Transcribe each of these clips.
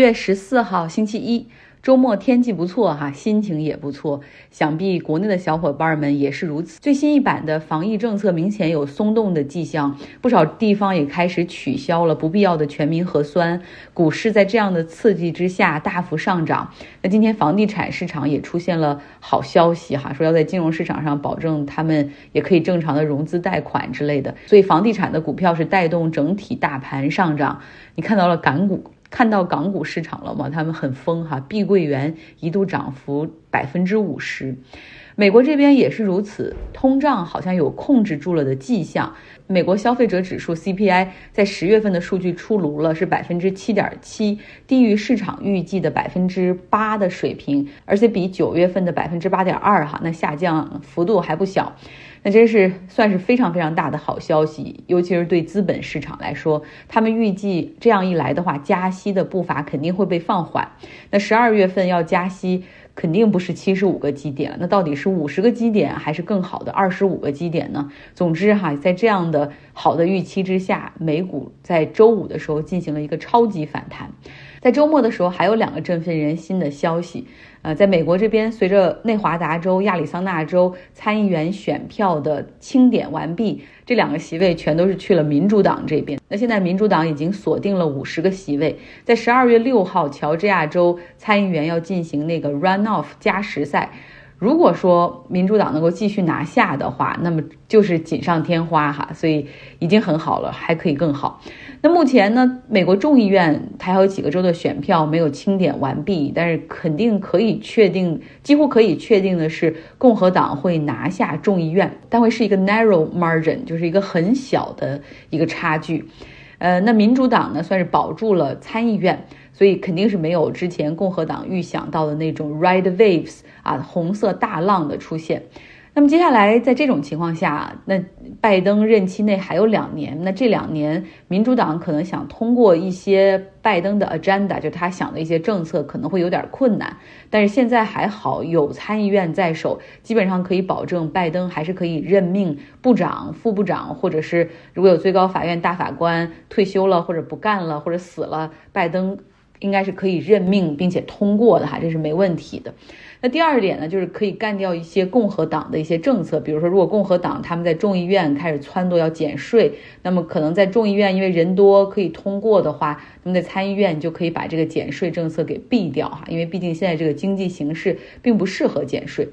月十四号，星期一。周末天气不错哈，心情也不错，想必国内的小伙伴们也是如此。最新一版的防疫政策明显有松动的迹象，不少地方也开始取消了不必要的全民核酸。股市在这样的刺激之下大幅上涨。那今天房地产市场也出现了好消息哈，说要在金融市场上保证他们也可以正常的融资贷款之类的，所以房地产的股票是带动整体大盘上涨。你看到了港股。看到港股市场了吗？他们很疯哈，碧桂园一度涨幅百分之五十，美国这边也是如此，通胀好像有控制住了的迹象。美国消费者指数 CPI 在十月份的数据出炉了，是百分之七点七，低于市场预计的百分之八的水平，而且比九月份的百分之八点二哈，那下降幅度还不小。那真是算是非常非常大的好消息，尤其是对资本市场来说，他们预计这样一来的话，加息的步伐肯定会被放缓。那十二月份要加息，肯定不是七十五个基点，那到底是五十个基点，还是更好的二十五个基点呢？总之哈，在这样的好的预期之下，美股在周五的时候进行了一个超级反弹。在周末的时候，还有两个振奋人心的消息。呃，在美国这边，随着内华达州、亚利桑那州参议员选票的清点完毕，这两个席位全都是去了民主党这边。那现在民主党已经锁定了五十个席位，在十二月六号，乔治亚州参议员要进行那个 run off 加时赛。如果说民主党能够继续拿下的话，那么就是锦上添花哈，所以已经很好了，还可以更好。那目前呢，美国众议院它还有几个州的选票没有清点完毕，但是肯定可以确定，几乎可以确定的是，共和党会拿下众议院，但会是一个 narrow margin，就是一个很小的一个差距。呃，那民主党呢，算是保住了参议院。所以肯定是没有之前共和党预想到的那种 red waves 啊，红色大浪的出现。那么接下来在这种情况下，那拜登任期内还有两年，那这两年民主党可能想通过一些拜登的 agenda，就他想的一些政策可能会有点困难。但是现在还好有参议院在手，基本上可以保证拜登还是可以任命部长、副部长，或者是如果有最高法院大法官退休了或者不干了或者死了，拜登。应该是可以任命并且通过的哈，这是没问题的。那第二点呢，就是可以干掉一些共和党的一些政策，比如说，如果共和党他们在众议院开始撺掇要减税，那么可能在众议院因为人多可以通过的话，那么在参议院就可以把这个减税政策给毙掉哈，因为毕竟现在这个经济形势并不适合减税。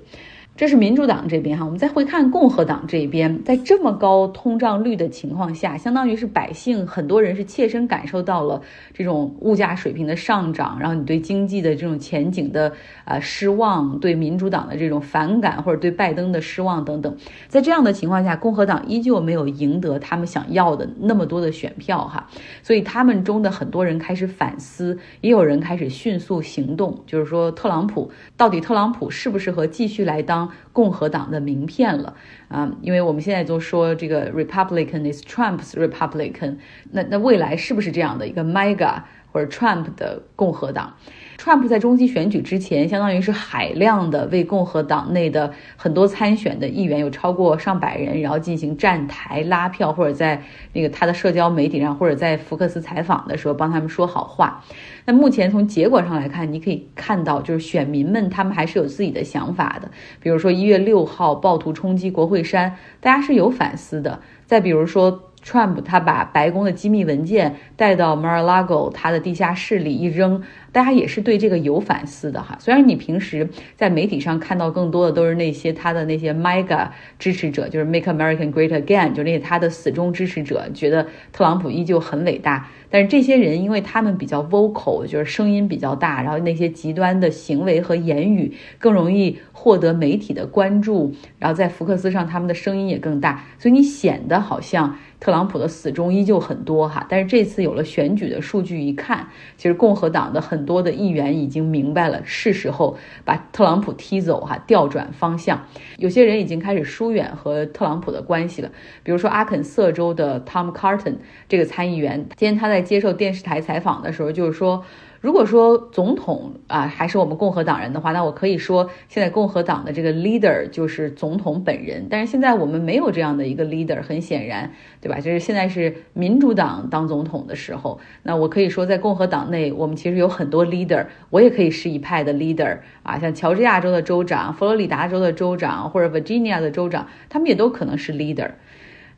这是民主党这边哈，我们再回看共和党这边，在这么高通胀率的情况下，相当于是百姓很多人是切身感受到了这种物价水平的上涨，然后你对经济的这种前景的啊失望，对民主党的这种反感，或者对拜登的失望等等，在这样的情况下，共和党依旧没有赢得他们想要的那么多的选票哈，所以他们中的很多人开始反思，也有人开始迅速行动，就是说特朗普到底特朗普适不适合继续来当？共和党的名片了啊，因为我们现在都说这个 Republican is Trump's Republican，那那未来是不是这样的一个 Mega 或者 Trump 的共和党？Trump 在中期选举之前，相当于是海量的为共和党内的很多参选的议员，有超过上百人，然后进行站台拉票，或者在那个他的社交媒体上，或者在福克斯采访的时候帮他们说好话。那目前从结果上来看，你可以看到，就是选民们他们还是有自己的想法的。比如说一月六号暴徒冲击国会山，大家是有反思的。再比如说。Trump 他把白宫的机密文件带到 Mar-a-Lago 他的地下室里一扔，大家也是对这个有反思的哈。虽然你平时在媒体上看到更多的都是那些他的那些 MAGA 支持者，就是 Make America Great Again，就那些他的死忠支持者，觉得特朗普依旧很伟大。但是这些人，因为他们比较 vocal，就是声音比较大，然后那些极端的行为和言语更容易获得媒体的关注，然后在福克斯上他们的声音也更大，所以你显得好像。特朗普的死忠依旧很多哈，但是这次有了选举的数据一看，其实共和党的很多的议员已经明白了是时候把特朗普踢走哈，调转方向。有些人已经开始疏远和特朗普的关系了，比如说阿肯色州的 Tom Carton 这个参议员，今天他在在接受电视台采访的时候就是说。如果说总统啊还是我们共和党人的话，那我可以说现在共和党的这个 leader 就是总统本人。但是现在我们没有这样的一个 leader，很显然，对吧？就是现在是民主党当总统的时候，那我可以说在共和党内，我们其实有很多 leader，我也可以是一派的 leader 啊，像乔治亚州的州长、佛罗里达州的州长或者 Virginia 的州长，他们也都可能是 leader。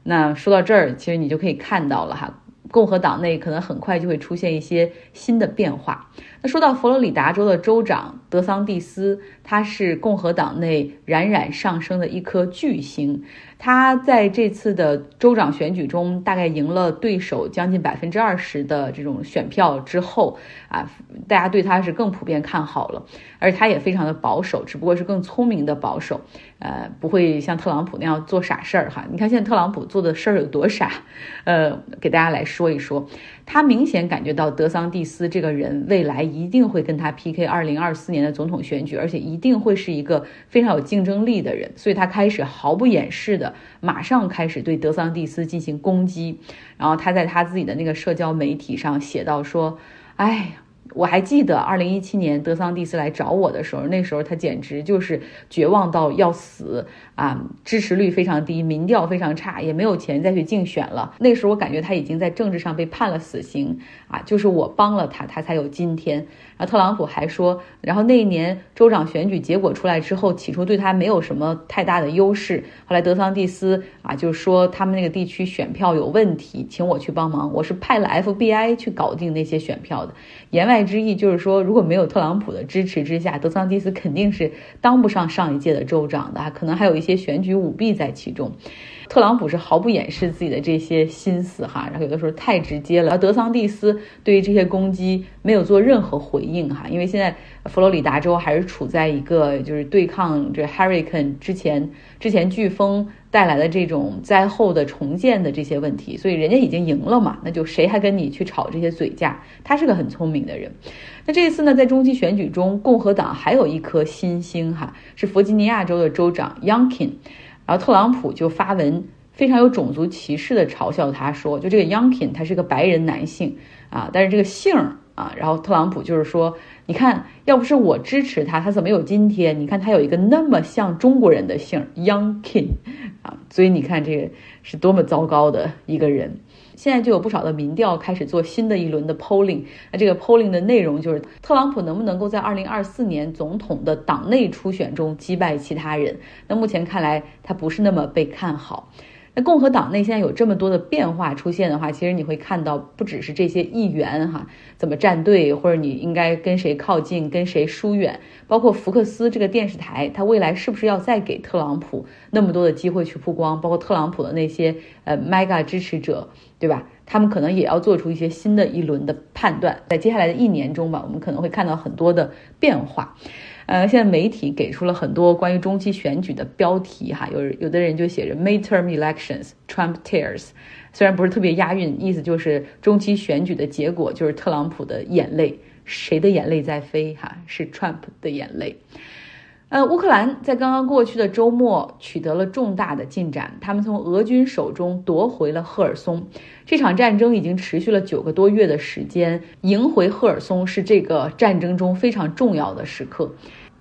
那说到这儿，其实你就可以看到了哈。共和党内可能很快就会出现一些新的变化。那说到佛罗里达州的州长德桑蒂斯，他是共和党内冉冉上升的一颗巨星。他在这次的州长选举中，大概赢了对手将近百分之二十的这种选票之后，啊，大家对他是更普遍看好了。而他也非常的保守，只不过是更聪明的保守，呃，不会像特朗普那样做傻事儿哈。你看现在特朗普做的事儿有多傻，呃，给大家来说一说。他明显感觉到德桑蒂斯这个人未来一定会跟他 PK 二零二四年的总统选举，而且一定会是一个非常有竞争力的人，所以他开始毫不掩饰的马上开始对德桑蒂斯进行攻击。然后他在他自己的那个社交媒体上写到说：“哎。”我还记得二零一七年德桑蒂斯来找我的时候，那时候他简直就是绝望到要死啊，支持率非常低，民调非常差，也没有钱再去竞选了。那时候我感觉他已经在政治上被判了死刑啊，就是我帮了他，他才有今天。然后特朗普还说，然后那一年州长选举结果出来之后，起初对他没有什么太大的优势，后来德桑蒂斯啊就说他们那个地区选票有问题，请我去帮忙，我是派了 FBI 去搞定那些选票的。言外之意就是说，如果没有特朗普的支持之下，德桑蒂斯肯定是当不上上一届的州长的，可能还有一些选举舞弊在其中。特朗普是毫不掩饰自己的这些心思哈，然后有的时候太直接了。而德桑蒂斯对于这些攻击没有做任何回应哈，因为现在佛罗里达州还是处在一个就是对抗这 hurricane 之前之前飓风带来的这种灾后的重建的这些问题，所以人家已经赢了嘛，那就谁还跟你去吵这些嘴架？他是个很聪明的人。那这一次呢，在中期选举中，共和党还有一颗新星哈，是弗吉尼亚州的州长 Youngkin。然后特朗普就发文非常有种族歧视的嘲笑他，说就这个 Youngkin 他是个白人男性啊，但是这个姓啊，然后特朗普就是说，你看要不是我支持他，他怎么有今天？你看他有一个那么像中国人的姓 Youngkin 啊，所以你看这个是多么糟糕的一个人。现在就有不少的民调开始做新的一轮的 polling，那这个 polling 的内容就是特朗普能不能够在二零二四年总统的党内初选中击败其他人？那目前看来他不是那么被看好。那共和党内现在有这么多的变化出现的话，其实你会看到不只是这些议员哈怎么站队，或者你应该跟谁靠近，跟谁疏远，包括福克斯这个电视台，它未来是不是要再给特朗普那么多的机会去曝光？包括特朗普的那些呃 mega 支持者，对吧？他们可能也要做出一些新的一轮的判断，在接下来的一年中吧，我们可能会看到很多的变化。呃，现在媒体给出了很多关于中期选举的标题哈，有有的人就写着 midterm elections Trump tears，虽然不是特别押韵，意思就是中期选举的结果就是特朗普的眼泪，谁的眼泪在飞哈？是 Trump 的眼泪。呃，乌克兰在刚刚过去的周末取得了重大的进展，他们从俄军手中夺回了赫尔松。这场战争已经持续了九个多月的时间，赢回赫尔松是这个战争中非常重要的时刻。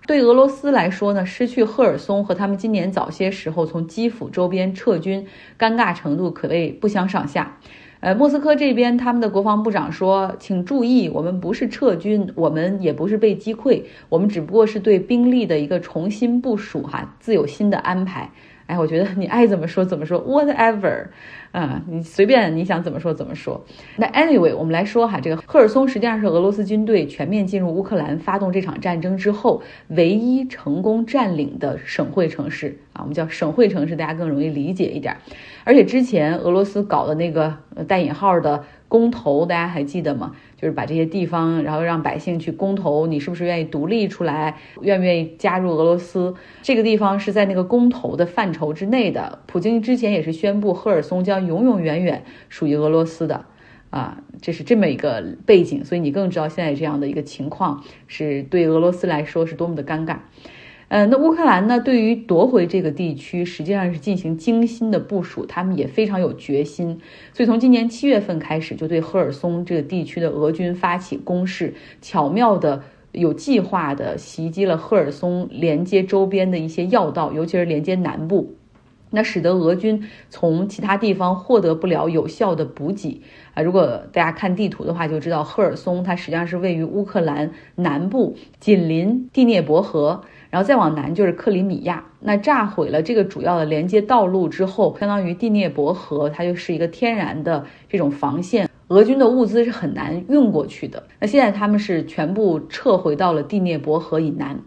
对俄罗斯来说呢，失去赫尔松和他们今年早些时候从基辅周边撤军，尴尬程度可谓不相上下。呃，莫斯科这边他们的国防部长说：“请注意，我们不是撤军，我们也不是被击溃，我们只不过是对兵力的一个重新部署，哈，自有新的安排。”哎，我觉得你爱怎么说怎么说，whatever，嗯，你随便你想怎么说怎么说。那 anyway，我们来说哈，这个赫尔松实际上是俄罗斯军队全面进入乌克兰、发动这场战争之后唯一成功占领的省会城市啊，我们叫省会城市，大家更容易理解一点。而且之前俄罗斯搞的那个带引号的。公投，大家还记得吗？就是把这些地方，然后让百姓去公投，你是不是愿意独立出来，愿不愿意加入俄罗斯？这个地方是在那个公投的范畴之内的。普京之前也是宣布赫尔松将永永远远属于俄罗斯的，啊，这是这么一个背景，所以你更知道现在这样的一个情况是对俄罗斯来说是多么的尴尬。呃，那乌克兰呢，对于夺回这个地区，实际上是进行精心的部署，他们也非常有决心。所以从今年七月份开始，就对赫尔松这个地区的俄军发起攻势，巧妙的、有计划的袭击了赫尔松连接周边的一些要道，尤其是连接南部。那使得俄军从其他地方获得不了有效的补给啊！如果大家看地图的话，就知道赫尔松它实际上是位于乌克兰南部，紧邻第聂伯河，然后再往南就是克里米亚。那炸毁了这个主要的连接道路之后，相当于第聂伯河它就是一个天然的这种防线，俄军的物资是很难运过去的。那现在他们是全部撤回到了第聂伯河以南。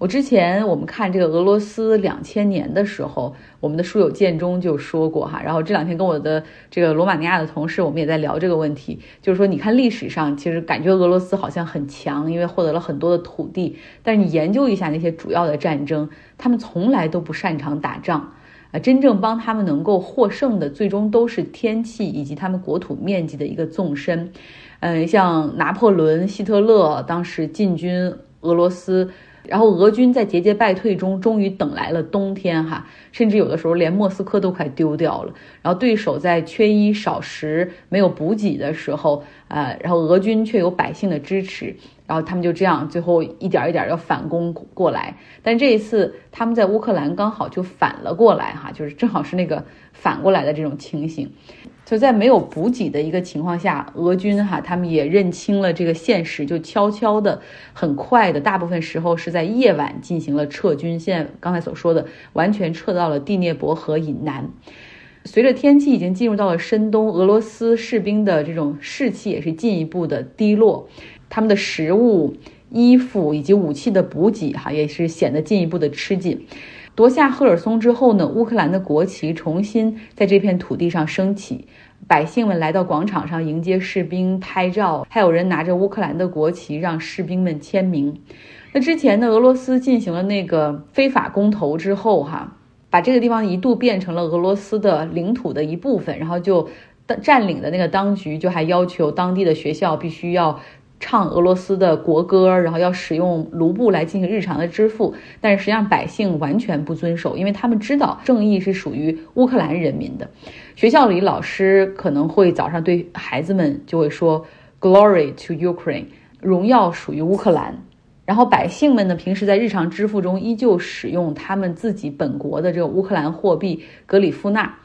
我之前我们看这个俄罗斯两千年的时候，我们的书友建中就说过哈，然后这两天跟我的这个罗马尼亚的同事，我们也在聊这个问题，就是说你看历史上其实感觉俄罗斯好像很强，因为获得了很多的土地，但是你研究一下那些主要的战争，他们从来都不擅长打仗。啊，真正帮他们能够获胜的，最终都是天气以及他们国土面积的一个纵深，嗯，像拿破仑、希特勒当时进军俄罗斯。然后俄军在节节败退中，终于等来了冬天哈，甚至有的时候连莫斯科都快丢掉了。然后对手在缺衣少食、没有补给的时候，呃，然后俄军却有百姓的支持，然后他们就这样最后一点一点要反攻过来。但这一次他们在乌克兰刚好就反了过来哈，就是正好是那个反过来的这种情形。就在没有补给的一个情况下，俄军哈他们也认清了这个现实，就悄悄的、很快的，大部分时候是在夜晚进行了撤军。现在刚才所说的，完全撤到了第聂伯河以南。随着天气已经进入到了深冬，俄罗斯士兵的这种士气也是进一步的低落，他们的食物、衣服以及武器的补给哈也是显得进一步的吃紧。夺下赫尔松之后呢，乌克兰的国旗重新在这片土地上升起，百姓们来到广场上迎接士兵拍照，还有人拿着乌克兰的国旗让士兵们签名。那之前呢，俄罗斯进行了那个非法公投之后，哈，把这个地方一度变成了俄罗斯的领土的一部分，然后就占领的那个当局就还要求当地的学校必须要。唱俄罗斯的国歌，然后要使用卢布来进行日常的支付，但是实际上百姓完全不遵守，因为他们知道正义是属于乌克兰人民的。学校里老师可能会早上对孩子们就会说 “Glory to Ukraine”，荣耀属于乌克兰。然后百姓们呢，平时在日常支付中依旧使用他们自己本国的这个乌克兰货币格里夫纳。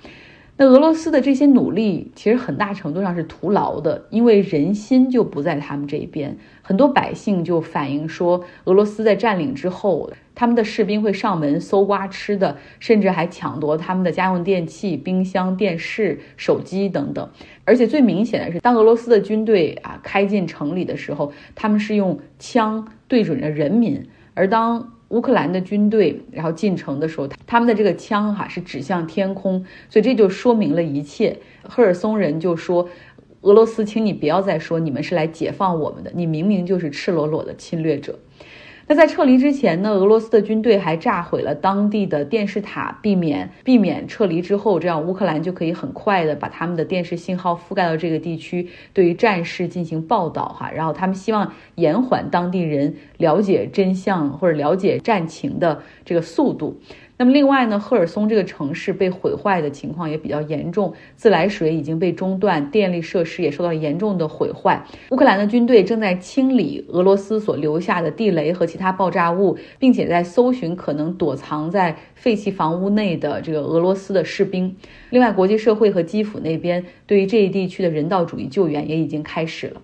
那俄罗斯的这些努力其实很大程度上是徒劳的，因为人心就不在他们这边。很多百姓就反映说，俄罗斯在占领之后，他们的士兵会上门搜刮吃的，甚至还抢夺他们的家用电器、冰箱、电视、手机等等。而且最明显的是，当俄罗斯的军队啊开进城里的时候，他们是用枪对准着人民，而当。乌克兰的军队，然后进城的时候，他们的这个枪哈是指向天空，所以这就说明了一切。赫尔松人就说：“俄罗斯，请你不要再说你们是来解放我们的，你明明就是赤裸裸的侵略者。”那在撤离之前呢，俄罗斯的军队还炸毁了当地的电视塔，避免避免撤离之后，这样乌克兰就可以很快的把他们的电视信号覆盖到这个地区，对于战事进行报道哈。然后他们希望延缓当地人了解真相或者了解战情的这个速度。那么另外呢，赫尔松这个城市被毁坏的情况也比较严重，自来水已经被中断，电力设施也受到严重的毁坏。乌克兰的军队正在清理俄罗斯所留下的地雷和其他爆炸物，并且在搜寻可能躲藏在废弃房屋内的这个俄罗斯的士兵。另外，国际社会和基辅那边对于这一地区的人道主义救援也已经开始了。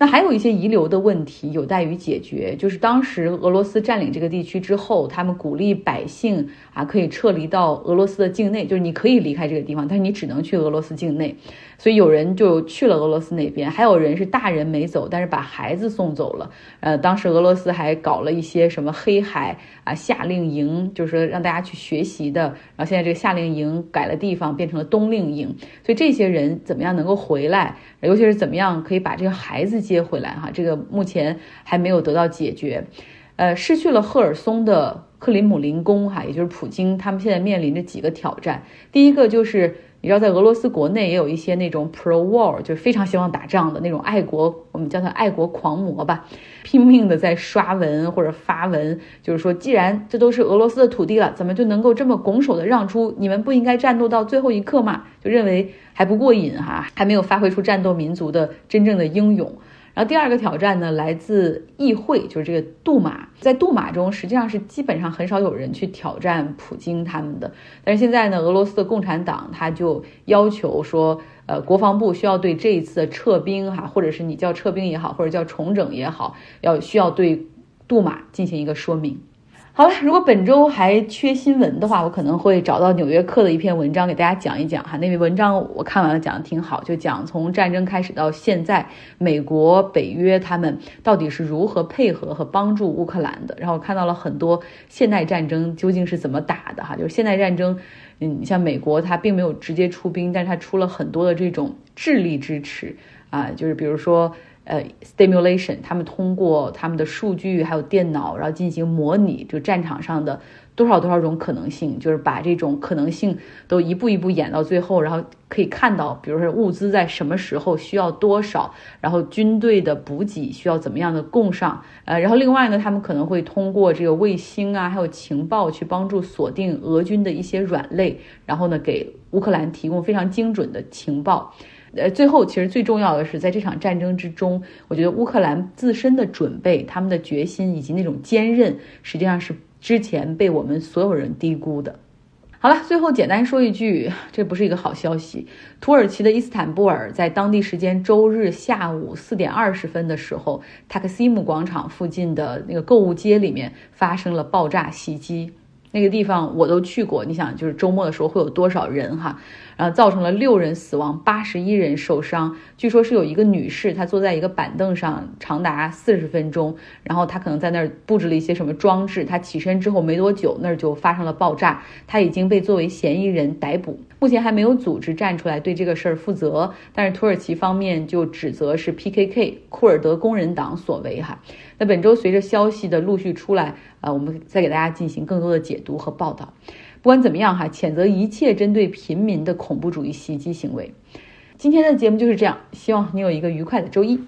那还有一些遗留的问题有待于解决，就是当时俄罗斯占领这个地区之后，他们鼓励百姓啊可以撤离到俄罗斯的境内，就是你可以离开这个地方，但是你只能去俄罗斯境内。所以有人就去了俄罗斯那边，还有人是大人没走，但是把孩子送走了。呃，当时俄罗斯还搞了一些什么黑海啊夏令营，就是说让大家去学习的。然后现在这个夏令营改了地方，变成了冬令营。所以这些人怎么样能够回来，尤其是怎么样可以把这个孩子接回来？哈，这个目前还没有得到解决。呃，失去了赫尔松的克里姆林宫，哈，也就是普京，他们现在面临着几个挑战。第一个就是。你知道，在俄罗斯国内也有一些那种 pro war，就是非常希望打仗的那种爱国，我们叫他爱国狂魔吧，拼命的在刷文或者发文，就是说，既然这都是俄罗斯的土地了，怎么就能够这么拱手的让出？你们不应该战斗到最后一刻吗？就认为还不过瘾哈，还没有发挥出战斗民族的真正的英勇。然后第二个挑战呢，来自议会，就是这个杜马。在杜马中，实际上是基本上很少有人去挑战普京他们的。但是现在呢，俄罗斯的共产党他就要求说，呃，国防部需要对这一次的撤兵哈，或者是你叫撤兵也好，或者叫重整也好，要需要对杜马进行一个说明。好了，如果本周还缺新闻的话，我可能会找到《纽约客》的一篇文章给大家讲一讲哈。那篇文章我看完了，讲的挺好，就讲从战争开始到现在，美国、北约他们到底是如何配合和帮助乌克兰的。然后看到了很多现代战争究竟是怎么打的哈，就是现代战争，嗯，像美国它并没有直接出兵，但是它出了很多的这种智力支持啊，就是比如说。呃，stimulation，他们通过他们的数据还有电脑，然后进行模拟，就战场上的多少多少种可能性，就是把这种可能性都一步一步演到最后，然后可以看到，比如说物资在什么时候需要多少，然后军队的补给需要怎么样的供上，呃，然后另外呢，他们可能会通过这个卫星啊，还有情报去帮助锁定俄军的一些软肋，然后呢，给乌克兰提供非常精准的情报。呃，最后其实最重要的是，在这场战争之中，我觉得乌克兰自身的准备、他们的决心以及那种坚韧，实际上是之前被我们所有人低估的。好了，最后简单说一句，这不是一个好消息。土耳其的伊斯坦布尔在当地时间周日下午四点二十分的时候，塔克西姆广场附近的那个购物街里面发生了爆炸袭击。那个地方我都去过，你想，就是周末的时候会有多少人哈？然后造成了六人死亡，八十一人受伤。据说是有一个女士，她坐在一个板凳上长达四十分钟，然后她可能在那儿布置了一些什么装置。她起身之后没多久，那儿就发生了爆炸。她已经被作为嫌疑人逮捕，目前还没有组织站出来对这个事儿负责。但是土耳其方面就指责是 PKK 库尔德工人党所为哈。那本周随着消息的陆续出来，呃，我们再给大家进行更多的解读和报道。不管怎么样哈，谴责一切针对平民的恐怖主义袭击行为。今天的节目就是这样，希望你有一个愉快的周一。